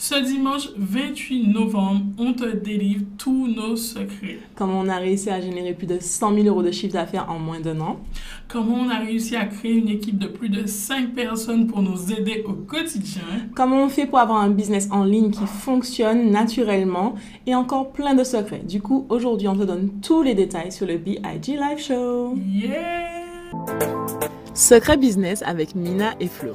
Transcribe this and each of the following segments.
Ce dimanche 28 novembre, on te délivre tous nos secrets. Comment on a réussi à générer plus de 100 000 euros de chiffre d'affaires en moins d'un an. Comment on a réussi à créer une équipe de plus de 5 personnes pour nous aider au quotidien. Comment on fait pour avoir un business en ligne qui fonctionne naturellement et encore plein de secrets. Du coup, aujourd'hui, on te donne tous les détails sur le BIG Live Show. Yeah! Secret business avec Mina et Flo.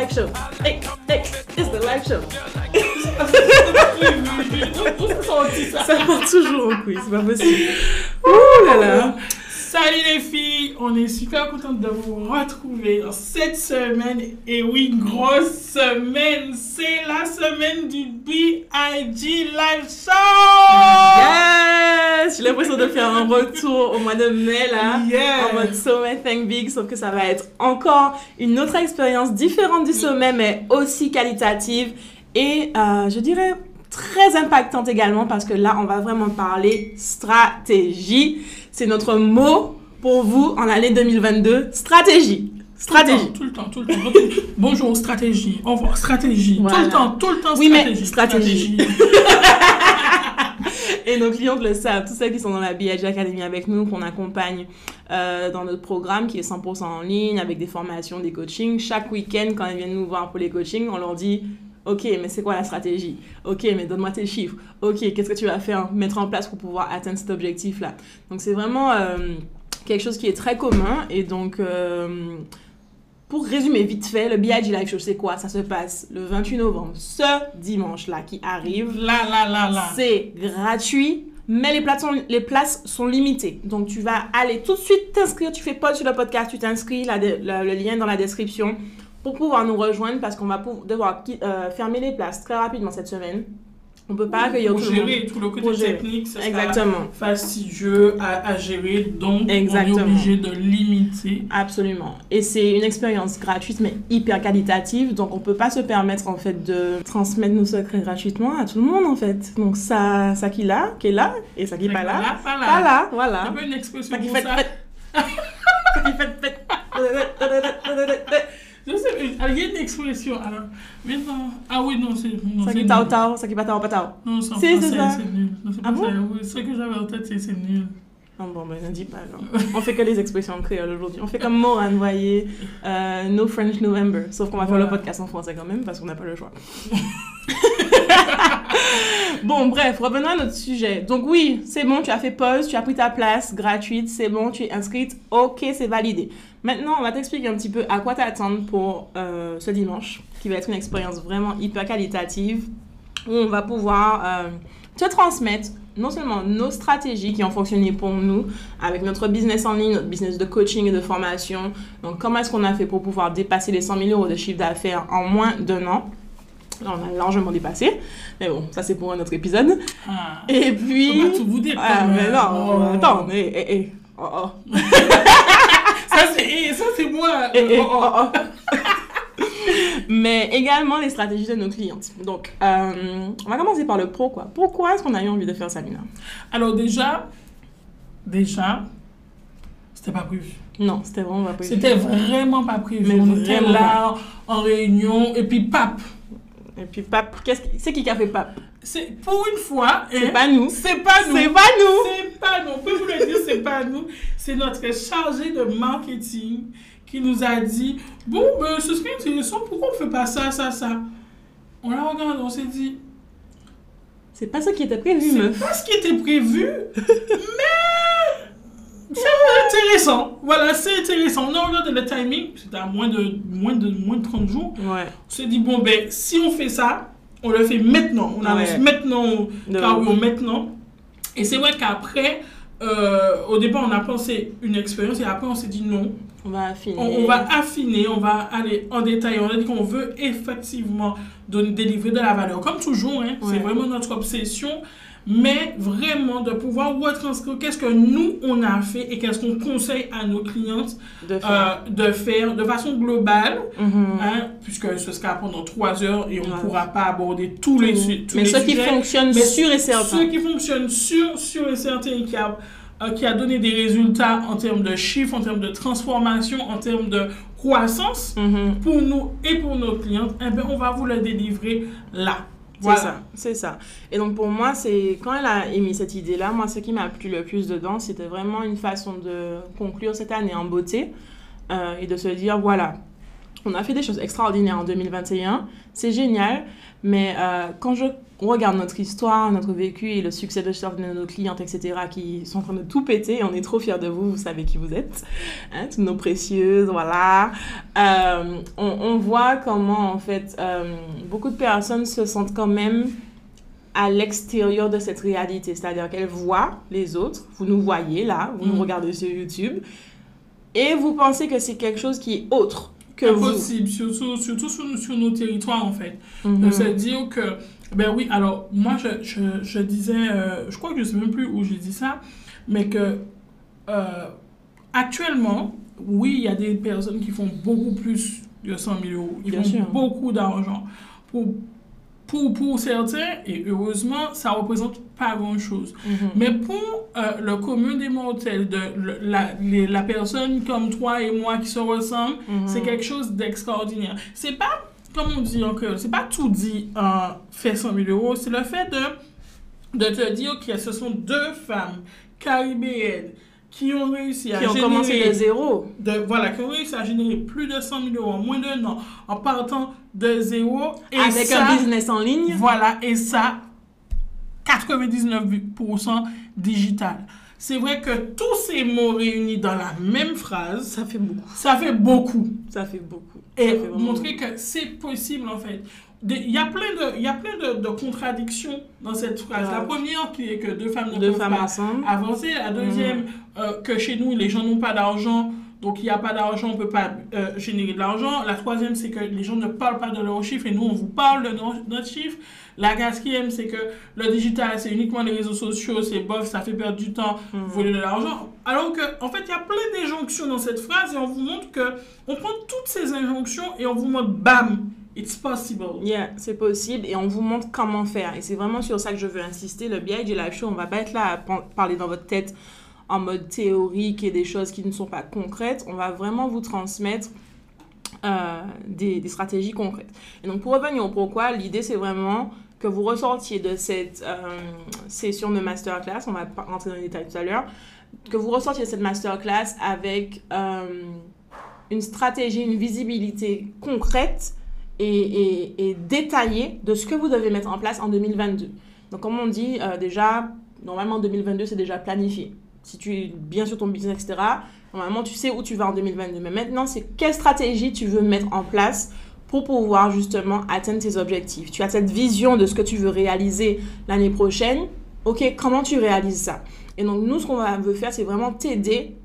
live show. Hey, hey, it's the live show. ça part toujours au quiz, c'est pas possible. Ouh là là. Salut les filles, on est super contente de vous retrouver dans cette semaine. Et oui, grosse semaine, c'est la semaine du BIG Live Show! Yes! J'ai l'impression de faire un retour au mois de mai là, yes. en mode sommet Thank Big, sauf que ça va être encore une autre expérience différente du sommet, mais aussi qualitative et euh, je dirais très impactante également parce que là, on va vraiment parler stratégie. C'est notre mot pour vous en l'année 2022. Stratégie. Stratégie. Tout le temps, tout le temps. Tout le temps. Bonjour, stratégie. Au revoir, stratégie. Tout le temps, tout le temps, oui, stratégie. Mais stratégie. Et nos clients le savent, tous ceux qui sont dans la BIG Academy avec nous, qu'on accompagne euh, dans notre programme qui est 100% en ligne, avec des formations, des coachings. Chaque week-end, quand ils viennent nous voir pour les coachings, on leur dit Ok, mais c'est quoi la stratégie? Ok, mais donne-moi tes chiffres. Ok, qu'est-ce que tu vas faire, mettre en place pour pouvoir atteindre cet objectif-là? Donc, c'est vraiment euh, quelque chose qui est très commun. Et donc, euh, pour résumer vite fait, le BIG Live Show, c'est quoi? Ça se passe le 28 novembre, ce dimanche-là qui arrive. Là, là, là, là. C'est gratuit. Mais les places, sont, les places sont limitées. Donc, tu vas aller tout de suite t'inscrire. Tu fais pause sur le podcast, tu t'inscris, le lien dans la description pour pouvoir nous rejoindre parce qu'on va devoir euh, fermer les places très rapidement cette semaine. On peut pas accueillir tout gérer le monde. tout le côté technique, c'est Exactement. fastidieux à, à, gérer, donc Exactement. on est obligé de limiter. Absolument. Et c'est une expérience gratuite mais hyper qualitative, donc on peut pas se permettre en fait de transmettre nos secrets gratuitement à tout le monde en fait. Donc ça, ça qui là, qui est là, et ça qui pas là, pas là. Pas là, voilà. Un peu une expression Ça qui fait, ça. fait. ça qui fait, fait. Je sais, il y a une expression. Alors, mais non. Ah oui, non, c'est. non, Ça qui tao tao, ça qui pas tao pas tao. Non, c'est français, ça. c'est nul. Non, c'est Ah bon? Oui, ce que j'avais en tête, c'est nul. Non, bon, ben ne dis pas alors. On fait que les expressions en créole aujourd'hui. On fait comme Moran, vous voyez. euh, no French November. Sauf qu'on va faire le podcast en français quand même parce qu'on n'a pas le choix. bon, bref, revenons à notre sujet. Donc, oui, c'est bon, tu as fait pause, tu as pris ta place gratuite, c'est bon, tu es inscrite, ok, c'est validé. Maintenant, on va t'expliquer un petit peu à quoi t'attendre pour euh, ce dimanche, qui va être une expérience vraiment hyper qualitative, où on va pouvoir euh, te transmettre non seulement nos stratégies qui ont fonctionné pour nous avec notre business en ligne, notre business de coaching et de formation. Donc, comment est-ce qu'on a fait pour pouvoir dépasser les 100 000 euros de chiffre d'affaires en moins d'un an on a largement dépassé. Mais bon, ça, c'est pour un autre épisode. Ah. Et puis... On va tout vous dire. Ah, mais non, Oh. attends, mais... eh, eh, oh, oh. Eh, ça, c'est moi. Oh, oh. oh. Mais également les stratégies de nos clientes. Donc, euh, on va commencer par le pro, quoi. Pourquoi est-ce qu'on a eu envie de faire ça, Mina? Alors, déjà, déjà, c'était pas prévu. Non, c'était vraiment pas prévu. C'était vraiment pas prévu. Mais on était là en réunion et puis pap. Et puis, Pape, qu'est-ce qui- c'est qui qui a fait Pape C'est pour une fois. C'est hein, pas nous. C'est pas nous. C'est pas nous C'est pas nous. On peut vous le dire, c'est pas nous. C'est notre chargé de marketing qui nous a dit Bon, ben, ce serait intéressant, pourquoi on fait pas ça, ça, ça? On l'a regardé, on s'est dit C'est pas ça qui était prévu, C'est pas ce qui était prévu, mais c'est intéressant. Voilà, c'est intéressant. On a regardé le timing, c'était à moins de, moins, de, moins de 30 jours. Ouais. On s'est dit, bon, ben, si on fait ça, on le fait maintenant. On Ouais. maintenant, De- carrément maintenant. Et c'est vrai qu'après, euh, au départ, on a pensé une expérience et après, on s'est dit non, On va affiner. on, on va affiner, on va aller en détail. On a dit qu'on veut effectivement donner, délivrer de la valeur. Comme toujours, hein, Ouais. c'est vraiment notre obsession. Mais vraiment de pouvoir retranscrire qu'est-ce que nous, on a fait et qu'est-ce qu'on conseille à nos clientes de faire. euh, de faire de façon globale, Mhm. hein, puisque ce sera pendant trois heures et on ne pourra pas aborder tous les, tous Mais les ce qui sujets. fonctionne Mais sûr et certain. Ceux qui fonctionnent sur, sur et certain et qui a, euh, qui a donné des résultats en termes de chiffres, en termes de transformation, en termes de croissance Mhm. pour nous et pour nos clientes, eh bien, on va vous le délivrer là. C'est ça, c'est ça. Et donc pour moi, c'est quand elle a émis cette idée-là, moi ce qui m'a plu le plus dedans, c'était vraiment une façon de conclure cette année en beauté euh, et de se dire voilà, on a fait des choses extraordinaires en 2021, c'est génial, mais euh, quand je regarde notre histoire, notre vécu et le succès de certaines de nos clientes, etc., qui sont en train de tout péter, et on est trop fiers de vous, vous savez qui vous êtes, hein, toutes nos précieuses, voilà. Euh, on, on voit comment, en fait, euh, beaucoup de personnes se sentent quand même à l'extérieur de cette réalité, c'est-à-dire qu'elles voient les autres, vous nous voyez là, vous nous regardez sur YouTube, et vous pensez que c'est quelque chose qui est autre que vous. Impossible, surtout, surtout sur, sur nos territoires en fait. Mhm. de se dire que, ben oui, alors moi je, je, je disais, euh, je crois que je sais même plus où j'ai dit ça, mais que euh, actuellement, oui, il y a des personnes qui font beaucoup plus de 100 000 euros, Bien font sûr. beaucoup d'argent. Pour, pour, pour certains, et heureusement, ça représente pas grand-chose. Mhm. Mais pour euh, le commun des mortels, de, le- la, les- la personne comme toi et moi qui se ressemblent, Mhm. c'est quelque chose d'extraordinaire. C'est pas, comme on dit encore, c'est pas tout dit en fait 100 000 euros, c'est le fait de, de te dire que ce sont deux femmes caribéennes qui ont réussi à Qui ont générer commencé de zéro. de, voilà, qui ont réussi à générer plus de 100 000 euros en moins d'un an en partant de zéro. Et Avec ça, un business en ligne. Voilà, et ça, 99% digital. C'est vrai que tous ces mots réunis dans la même phrase, Ça fait beaucoup. ça fait beaucoup. Ça fait beaucoup. Et vraiment montrer que c'est possible en fait. Il y a plein de, y a plein de, de contradictions dans cette phrase. La première qui est que deux femmes ne Deux peuvent femmes pas ensemble. avancer. La deuxième, euh, que chez nous, les gens n'ont pas d'argent. Donc, il n'y a pas d'argent, on ne peut pas euh, générer de l'argent. La troisième, c'est que les gens ne parlent pas de leurs chiffres et nous, on vous parle de nos- notre chiffre. La quatrième, c'est que le digital, c'est uniquement les réseaux sociaux, c'est bof, ça fait perdre du temps, Mhm. voler de l'argent. Alors que, en fait, il y a plein d'injonctions dans cette phrase et on vous montre que on prend toutes ces injonctions et on vous montre, bam, it's possible. Yeah, c'est possible et on vous montre comment faire. Et c'est vraiment sur ça que je veux insister. Le BIG Live Show, on va pas être là à parler dans votre tête en mode théorique et des choses qui ne sont pas concrètes. On va vraiment vous transmettre euh, des, stratégies concrètes. Et donc pour revenir au pourquoi, l'idée c'est vraiment que vous ressortiez de cette euh, session de masterclass, on va pas rentrer dans les détails tout à l'heure, que vous ressortiez de cette masterclass avec euh, une stratégie, une visibilité concrète et, détaillée de ce que vous devez mettre en place en 2022. Donc, comme on dit, déjà, normalement, 2022, c'est déjà planifié. Si tu es bien sur ton business, etc., normalement, tu sais où tu vas en 2022. Mais maintenant, c'est quelle stratégie tu veux mettre en place pour pouvoir justement atteindre tes objectifs. Tu as cette vision de ce que tu veux réaliser l'année prochaine. OK, comment tu réalises ça? Et donc, nous, ce qu'on veut faire, c'est vraiment t'aider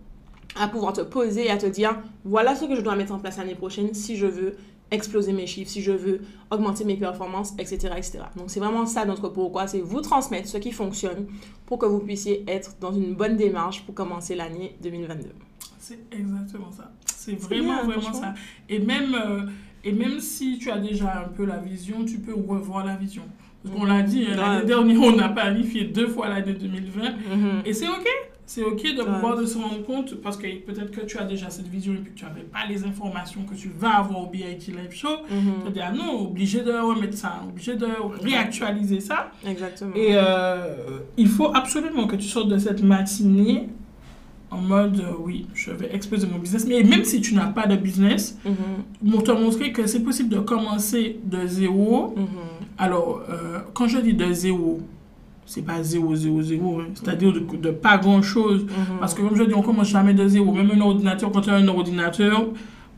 à pouvoir te poser et à te dire voilà ce que je dois mettre en place l'année prochaine si je veux exploser mes chiffres, si je veux augmenter mes performances, etc. etc. Donc c'est vraiment ça notre pourquoi, c'est vous transmettre ce qui fonctionne pour que vous puissiez être dans une bonne démarche pour commencer l'année 2022. C'est exactement ça. C'est vraiment, bien, vraiment ça. Et même, euh, et même si tu as déjà un peu la vision, tu peux revoir la vision. Parce qu'on l'a dit, hein, l'année dernière, on a planifié deux fois l'année 2020. Mhm. Et c'est OK. C'est OK de pouvoir de se rendre compte parce que peut-être que tu as déjà cette vision et puis que tu n'avais pas les informations que tu vas avoir au BIT Live Show. Tu te dis, ah non, obligé de remettre ça, obligé de réactualiser ça. Exactement. Et euh, il faut absolument que tu sortes de cette matinée en mode, euh, oui, je vais exploser mon business. Mais même si tu n'as pas de business, Mhm. pour te montrer que c'est possible de commencer de zéro. Mhm. Alors, euh, quand je dis de zéro, c'est pas zéro, zéro, zéro, hein. c'est-à-dire de, de pas grand-chose. Mhm. Parce que comme je dis, on commence jamais de zéro. Même un ordinateur, quand tu as un ordinateur,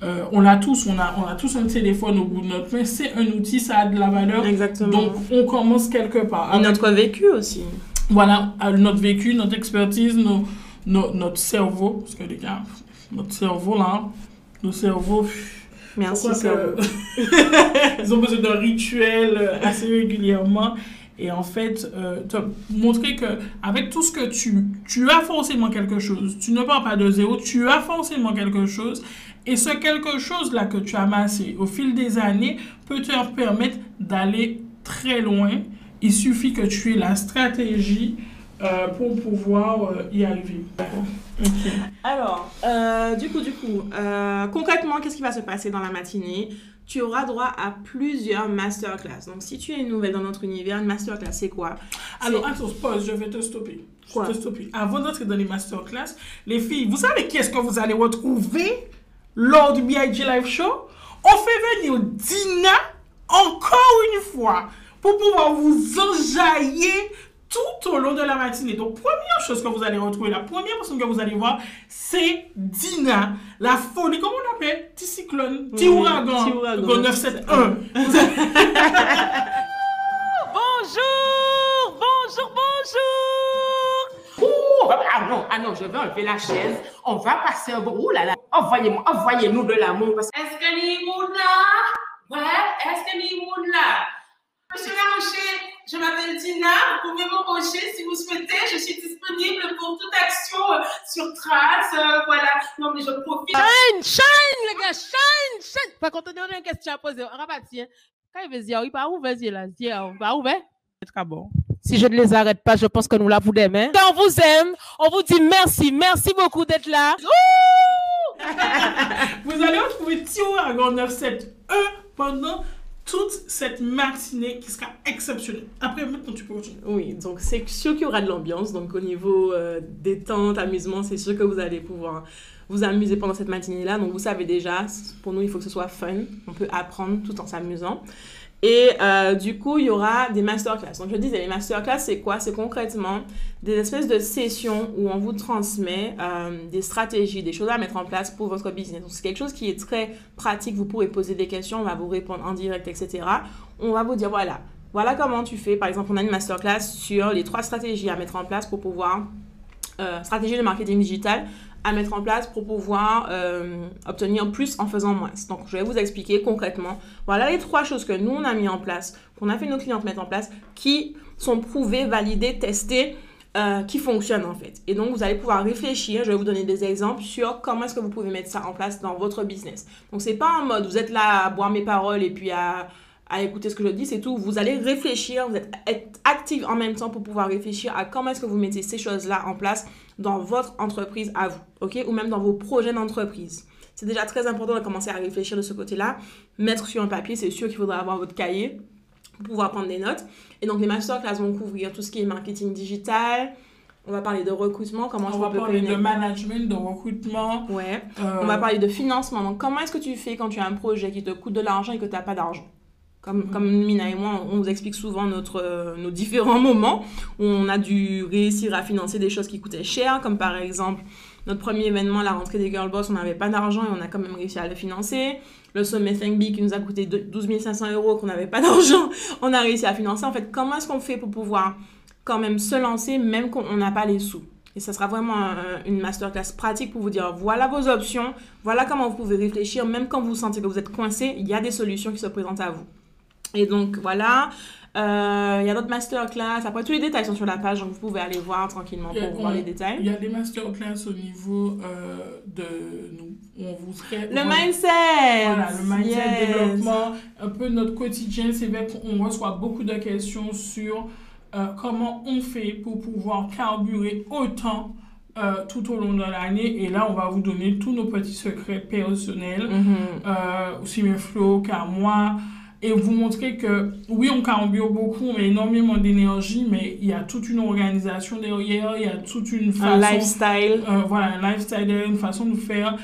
euh, on l'a tous, on a, on a tous un téléphone au bout de notre main. C'est un outil, ça a de la valeur. Exactement. Donc, on commence quelque part. et notre vécu aussi. voilà, à notre vécu, notre expertise, nos, nos- notre cerveau, parce que les gars, notre cerveau là, nos cerveaux. Merci, que- Ils ont besoin d'un rituel euh, assez régulièrement. Et en fait, euh, te montrer que avec tout ce que tu, tu as forcément quelque chose. Tu ne pars pas de zéro, tu as forcément quelque chose. Et ce quelque chose-là que tu as amassé au fil des années peut te permettre d'aller très loin. Il suffit que tu aies la stratégie euh, pour pouvoir euh, y arriver. Alors, du coup, du coup, concrètement, qu'est-ce qui va se passer dans la matinée? Tu auras droit à plusieurs masterclass. Donc, si tu es nouvelle dans notre univers, une masterclass, c'est quoi? Alors, attends, pause, je vais te stopper. Je Quoi? vais te stopper. Avant d'entrer dans les masterclass, les filles, vous savez qui est-ce que vous allez retrouver lors du BIG Live Show? On fait venir Dina encore une fois pour pouvoir vous enjailler tout au long de la matinée. Donc, première chose que vous allez retrouver, la première personne que vous allez voir, c'est Dina, la folie, comment on l'appelle? Petit cyclone, petit Oui, ouragan, petit ouragan. Go 971. Vous allez- Bonjour, bonjour, bonjour. Ouh, va- ah non, ah non, je vais enlever la chaise. On va passer un bon. Ouh là là. Envoyez-moi, envoyez-nous de l'amour. Parce... Est-ce que les là? Ouais, est-ce que les là? Monsieur Larocher, je m'appelle Dina. Vous pouvez m'embaucher si vous souhaitez. Je suis disponible pour toute action euh, sur trace. euh, voilà. Non, mais je profite. Shine, shine, les gars, shine, shine. Par contre, on a une question à poser. On va partir. Quand il veut dire, il va ouvert, il là? Il va ouvert. C'est très bon. Si je ne les arrête pas, je pense que nous la vous demain. On vous aime. On vous dit merci. Merci beaucoup d'être là. Vous allez retrouver Thio Aragon 971 pendant toute cette matinée qui sera exceptionnelle. Après, maintenant, tu peux continuer. Oui, donc c'est sûr qu'il y aura de l'ambiance. Donc au niveau euh, détente, amusement, c'est sûr que vous allez pouvoir vous amuser pendant cette matinée-là. Donc vous savez déjà, pour nous, il faut que ce soit fun. On peut apprendre tout en s'amusant. Et euh, du coup, il y aura des masterclass. Donc je disais, les masterclass, c'est quoi? C'est concrètement des espèces de sessions où on vous transmet euh, des stratégies, des choses à mettre en place pour votre business. Donc c'est quelque chose qui est très pratique. Vous pourrez poser des questions, on va vous répondre en direct, etc. On va vous dire, voilà, voilà comment tu fais. Par exemple, on a une masterclass sur les trois stratégies à mettre en place pour pouvoir, euh, stratégie de marketing digital à mettre en place pour pouvoir euh, obtenir plus en faisant moins. Donc, je vais vous expliquer concrètement. Voilà les trois choses que nous, on a mis en place, qu'on a fait nos clientes mettre en place, qui sont prouvées, validées, testées, euh, qui fonctionnent en fait. Et donc, vous allez pouvoir réfléchir. Je vais vous donner des exemples sur comment est-ce que vous pouvez mettre ça en place dans votre business. Donc, c'est pas en mode vous êtes là à boire mes paroles et puis à à écouter ce que je dis, c'est tout. Vous allez réfléchir, vous êtes être active en même temps pour pouvoir réfléchir à comment est-ce que vous mettez ces choses-là en place dans votre entreprise à vous, ok Ou même dans vos projets d'entreprise. C'est déjà très important de commencer à réfléchir de ce côté-là. Mettre sur un papier, c'est sûr qu'il faudra avoir votre cahier pour pouvoir prendre des notes. Et donc, les masterclass vont couvrir tout ce qui est marketing digital. On va parler de recrutement, comment On va parler de management, de recrutement. Ouais. euh, On va parler de financement. Donc, comment est-ce que tu fais quand tu as un projet qui te coûte de l'argent et que tu n'as pas d'argent? Comme, Mina et moi, on vous explique souvent notre, euh, nos différents moments où on a dû réussir à financer des choses qui coûtaient cher, comme par exemple notre premier événement, la rentrée des Girl Boss, on n'avait pas d'argent et on a quand même réussi à le financer. Le sommet Think Big qui nous a coûté de- 12 500 euros, qu'on n'avait pas d'argent, on a réussi à financer. En fait, comment est-ce qu'on fait pour pouvoir quand même se lancer, même qu'on n'a pas les sous? Et ça sera vraiment un- une masterclass pratique pour vous dire voilà vos options, voilà comment vous pouvez réfléchir, même quand vous sentez que vous êtes coincé, il y a des solutions qui se présentent à vous. Et donc voilà, Euh, il y a d'autres masterclass. Après, tous les détails sont sur la page, donc vous pouvez aller voir tranquillement pour voir les détails. Il y a des masterclass au niveau euh, de nous. On vous serait. Le mindset Voilà, le mindset, Yes. développement, un peu notre quotidien, c'est vrai qu'on reçoit beaucoup de questions sur euh, comment on fait pour pouvoir carburer autant euh, tout au long de l'année. Et là, on va vous donner tous nos petits secrets personnels, Mhm. euh, aussi mes flots qu'à moi, et vous montrer que oui, on carbure beaucoup, on met énormément d'énergie, mais il y a toute une organisation derrière, il y a toute une Un façon lifestyle. euh, voilà, un lifestyle, une façon de faire,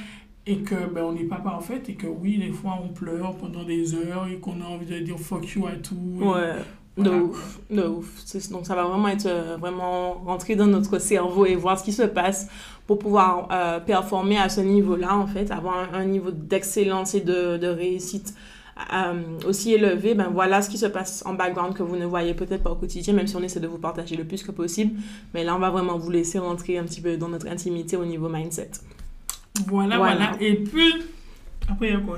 et que ben, on n'est pas parfait, et que oui, des fois on pleure pendant des heures, et qu'on a envie de dire fuck you à tout. Ouais. De ouf, de ouf. Donc ça va vraiment être euh, vraiment rentrer dans notre cerveau et voir ce qui se passe pour pouvoir euh, performer à ce niveau-là en fait, avoir un, un niveau d'excellence et de, de réussite euh, aussi élevé. Ben voilà ce qui se passe en background que vous ne voyez peut-être pas au quotidien, même si on essaie de vous partager le plus que possible. Mais là on va vraiment vous laisser rentrer un petit peu dans notre intimité au niveau mindset. Voilà, Voilà. voilà. Et puis, après, il y a quoi?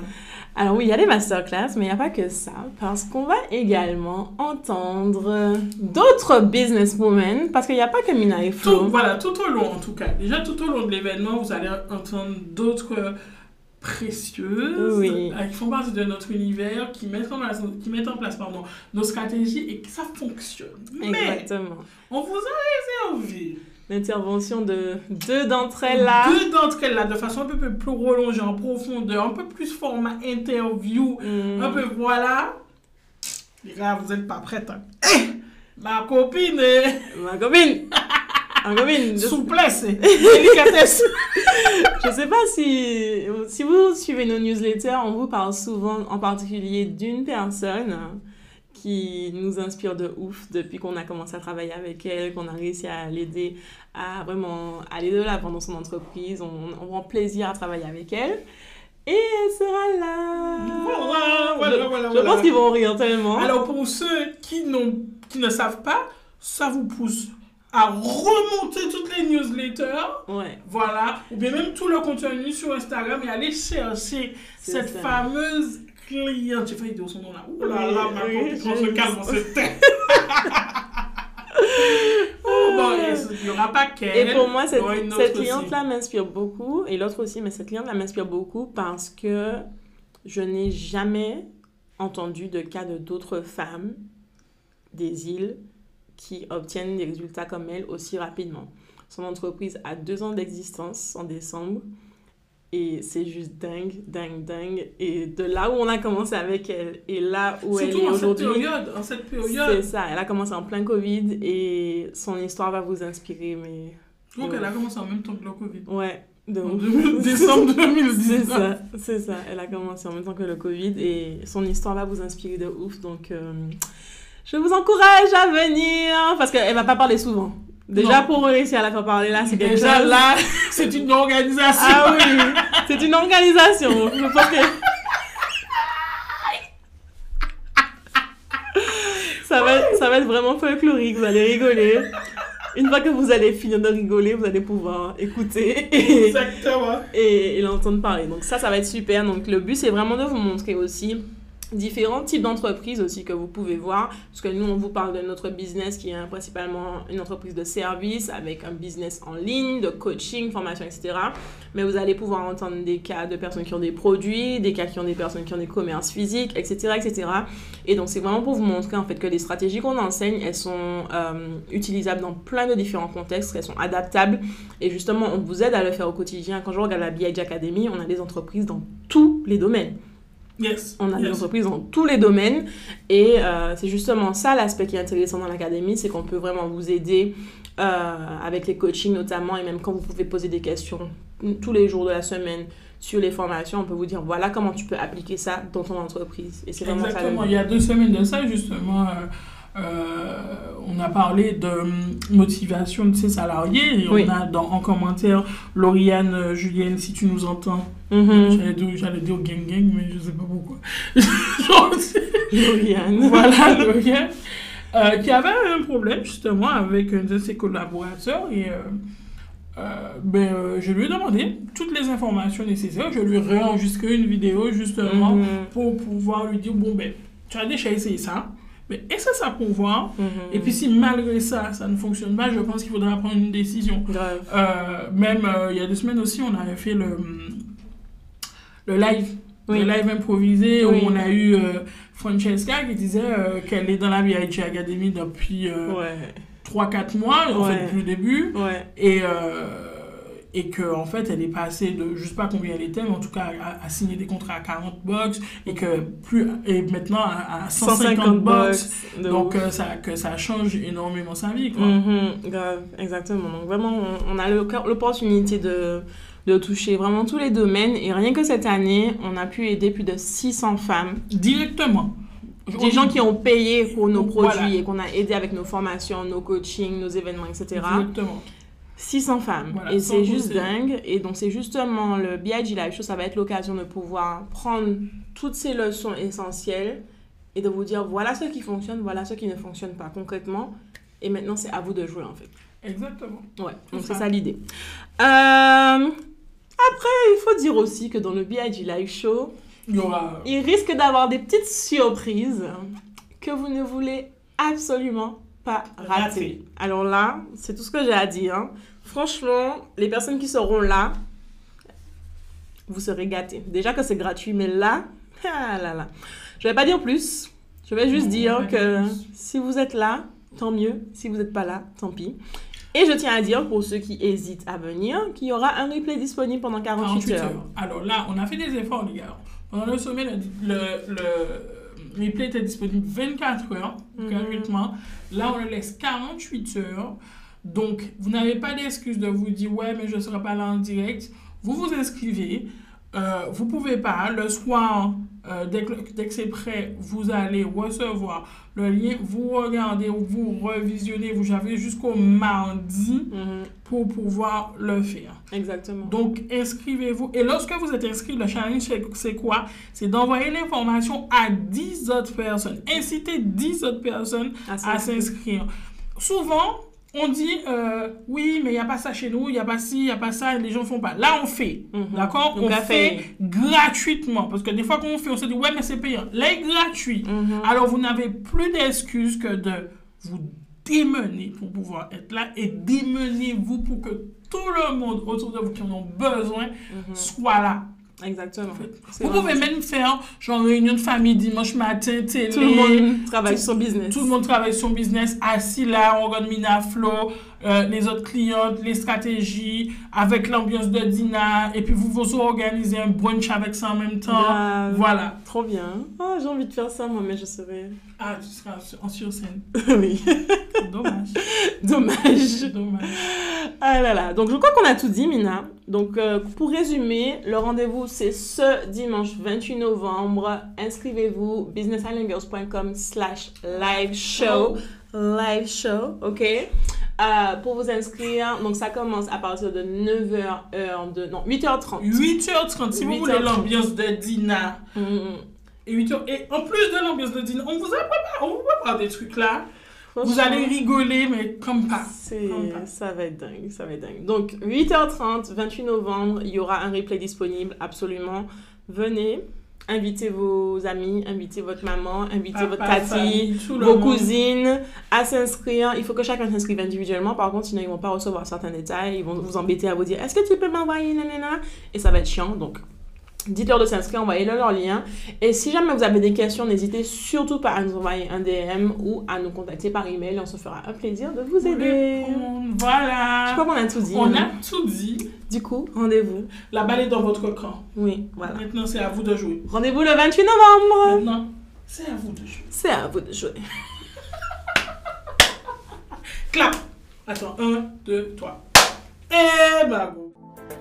Alors oui, il y a les masterclass, mais il n'y a pas que ça, parce qu'on va également entendre d'autres businesswomen, parce qu'il n'y a pas que Mina et tout, Flo. Voilà, tout au long en tout cas. Déjà, tout au long de l'événement, vous allez entendre d'autres précieuses Oui. euh, qui font partie de notre univers, qui mettent en place, qui mettent en place pardon, nos stratégies et que ça fonctionne. Mais Exactement. on vous a réservé L'intervention de deux d'entre elles là. deux d'entre elles là de façon un peu plus prolongée, en profondeur, un peu plus format interview, Mm. un peu voilà. Les gars, vous n'êtes pas prêts. hein. Eh, ma copine, eh, Ma copine Ma copine je, souplesse, délicatesse. je sais pas si, si vous suivez nos newsletters, on vous parle souvent en particulier d'une personne qui nous inspire de ouf depuis qu'on a commencé à travailler avec elle, qu'on a réussi à l'aider à vraiment aller de l'avant dans son entreprise. On, on prend plaisir à travailler avec elle. Et elle sera là. Voilà, voilà, je, voilà, je pense qu'ils vont rire tellement. Alors pour ceux qui, qui ne savent pas, ça vous pousse à remonter toutes les newsletters, Ouais. voilà, ou bien même tout le contenu sur Instagram et aller chercher cette ça. fameuse cliente. J'ai failli dire son nom là. Ouh là là, Oui, ma oui, on se calme, on se tait. oh, bon, il n'y aura pas qu'elle. Et pour moi, y cette, cette cliente-là m'inspire beaucoup, et l'autre aussi, mais cette cliente-là m'inspire beaucoup parce que je n'ai jamais entendu de cas de d'autres femmes des îles qui obtiennent des résultats comme elle aussi rapidement. Son entreprise a deux ans d'existence en décembre. Et c'est juste dingue, dingue, dingue. Et de là où on a commencé avec elle et là où elle est en cette aujourd'hui, période, en cette c'est période. ça. Elle a commencé en plein Covid et son histoire va vous inspirer, mais Donc elle a commencé en même temps que le Covid. Ouais, de En ouf. 2000 décembre C'est 2019. ça, c'est ça. Elle a commencé en même temps que le Covid et son histoire va vous inspirer de ouf. Donc, euh, je vous encourage à venir parce qu'elle va pas parler souvent. Déjà, Non. pour réussir à la faire parler là, c'est quelque Déjà chose. là, c'est une organisation. Ah oui, c'est une organisation. Je pense que. Ça va, être, ça va être vraiment folklorique, vous allez rigoler. Une fois que vous allez finir de rigoler, vous allez pouvoir écouter et, Exactement. et, et l'entendre parler. Donc ça, ça va être super. Donc le but, c'est vraiment de vous montrer aussi différents types d'entreprises aussi que vous pouvez voir. Parce que nous, on vous parle de notre business qui est principalement une entreprise de service avec un business en ligne, de coaching, formation, etc. Mais vous allez pouvoir entendre des cas de personnes qui ont des produits, des cas qui ont des personnes qui ont des commerces physiques, etc. etc. Et donc, c'est vraiment pour vous montrer en fait que les stratégies qu'on enseigne, elles sont euh, utilisables dans plein de différents contextes, elles sont adaptables. Et justement, on vous aide à le faire au quotidien. Quand je regarde la BIG Academy, on a des entreprises dans tous les domaines. Yes. On a des entreprises dans tous les domaines et euh, c'est justement ça l'aspect qui est intéressant dans l'académie, c'est qu'on peut vraiment vous aider euh, avec les coachings notamment et même quand vous pouvez poser des questions tous les jours de la semaine sur les formations, on peut vous dire voilà comment tu peux appliquer ça dans ton entreprise. Et c'est vraiment ça. le. Il y a deux semaines de ça, justement, euh, euh, on a parlé de hum, motivation de ses salariés. Et Oui. on a dans, en commentaire Lauriane, euh, Julienne, si tu nous entends. J'allais dire, j'allais dire gang gang, mais je sais pas pourquoi. Lauriane. voilà, Lauriane. euh, qui avait un problème justement avec un de ses collaborateurs. Et euh, euh, ben, euh, je lui ai demandé toutes les informations nécessaires. Je lui ai réenregistré une vidéo justement Mhm. pour pouvoir lui dire bon ben tu as déjà essayé ça mais essaie ça pour voir Mhm. et puis si malgré ça ça ne fonctionne pas je pense qu'il faudra prendre une décision Grave. Euh, même euh, il y a deux semaines aussi on avait fait le le live Oui. le live improvisé Oui. où on a eu euh, Francesca qui disait qu'elle est dans la VIG Academy depuis euh, Ouais. 3-4 mois en Ouais. fait depuis le début Ouais. et et que en fait elle est passée de je sais pas combien elle était mais en tout cas à, à signer des contrats à 40 box et que plus et maintenant à, à 150, box donc euh, ça que ça change énormément sa vie quoi Mhm, grave, exactement. Donc vraiment, on, on a l'opportunité de, de toucher vraiment tous les domaines. Et rien que cette année, on a pu aider plus de 600 femmes. directement Des gens qui ont payé pour nos Voilà. produits et qu'on a aidé avec nos formations, nos coachings, nos événements, etc. directement 600 femmes. Voilà, et c'est juste dingue. Et donc, c'est justement le BIG Live Show, ça va être l'occasion de pouvoir prendre toutes ces leçons essentielles et de vous dire voilà ce qui fonctionne, voilà ce qui ne fonctionne pas concrètement. Et maintenant, c'est à vous de jouer en fait. exactement Ouais, donc C'est ça. l'idée. Euh, Après, il faut dire aussi que dans le BIG Live Show, Il aura. il risque d'avoir des petites surprises que vous ne voulez absolument pas. Rater. Alors là, c'est tout ce que j'ai à dire. hein. Franchement, les personnes qui seront là, vous serez gâtés. Déjà que c'est gratuit, mais là, ah là là. Je vais pas dire plus. Je vais juste dire que plus. si vous êtes là, tant mieux. Si vous n'êtes pas là, tant pis. Et je tiens à dire, pour ceux qui hésitent à venir, qu'il y aura un replay disponible pendant 48, 48 heures. heures. Alors là, on a fait des efforts, les gars. Pendant le sommet, le, le, le replay était disponible 24 heures, Mhm. gratuitement. Là, on le laisse 48 heures. Donc, vous n'avez pas d'excuse de vous dire, ouais, mais je ne serai pas là en direct. Vous vous inscrivez. Euh, vous pouvez pas. Le soir, euh, dès que, que c'est prêt, vous allez recevoir le lien. Vous regardez, vous revisionnez. Vous avez jusqu'au mardi Mhm, pour pouvoir le faire. Exactement. Donc, inscrivez-vous. Et lorsque vous êtes inscrit, le challenge, c'est- quoi? C'est d'envoyer l'information à 10 autres personnes. Inciter 10 autres personnes à s'inscrire. Souvent, on dit, euh, oui, mais il n'y a pas ça chez nous, il n'y a pas ci, il n'y a pas ça, et les gens ne font pas. Là, on fait. Mhm. D'accord? On fait gratuitement. Parce que des fois qu'on fait, on se dit, ouais, mais c'est payant. Là, c'est gratuit. Mhm. Alors, vous n'avez plus d'excuses que de vous démener pour pouvoir être là et démenez-vous pour que tout le monde autour de vous qui en ont besoin Mhm. soit là. Exactement. Vous pouvez ça. même faire genre réunion de famille dimanche matin, télé. Tout le monde travaille tout- son business. Tout le monde travaille son business assis là, on regarde Mina Flow, euh, les autres clientes, les stratégies, avec l'ambiance de Dina, et puis vous vous organisez un brunch avec ça en même temps. Voilà. Trop bien. Oh, j'ai envie de faire ça, moi, mais je serais. Ah, tu seras en sur scène. oui. Dommage. Dommage. Dommage. Ah là là. Donc, je crois qu'on a tout dit, Mina. Donc, euh, pour résumer, le rendez-vous, c'est ce dimanche 28 novembre. Inscrivez-vous, businessislandgirls.com slash live show. Live show, ok? Euh, pour vous inscrire, donc ça commence à partir de 9h, heure de... Non, 8h30. 8h30, si vous 8h30. voulez l'ambiance de Dina. Mm, mm. Et, 8h, et en plus de l'ambiance de Dina, on vous a préparé, on vous prépare des trucs là. Vous allez rigoler, mais comme pas. Comme pas. ça va être dingue, ça va être dingue. Donc, 8h30, 28 novembre, il y aura un replay disponible, absolument. Venez, invitez vos amis, invitez votre maman, invitez Papa, votre tati, vos cousines à s'inscrire. Il faut que chacun s'inscrive individuellement, par contre, sinon ils vont pas recevoir certains détails, ils vont vous embêter à vous dire, est-ce que tu peux m'envoyer, nanana? Et ça va être chiant, donc... Dites-leur de s'inscrire, envoyez-leur leur lien. Et si jamais vous avez des questions, n'hésitez surtout pas à nous envoyer un DM ou à nous contacter par email. On se fera un plaisir de vous aider. Je Voilà. crois qu'on a tout dit. On hein. a tout dit. Du coup, rendez-vous. La balle est dans votre camp. Oui, voilà. Maintenant, c'est à vous de jouer. Rendez-vous le 28 novembre. Maintenant, c'est à vous de jouer. C'est à vous de jouer. Clap. Attends, un, deux, trois. Et bravo.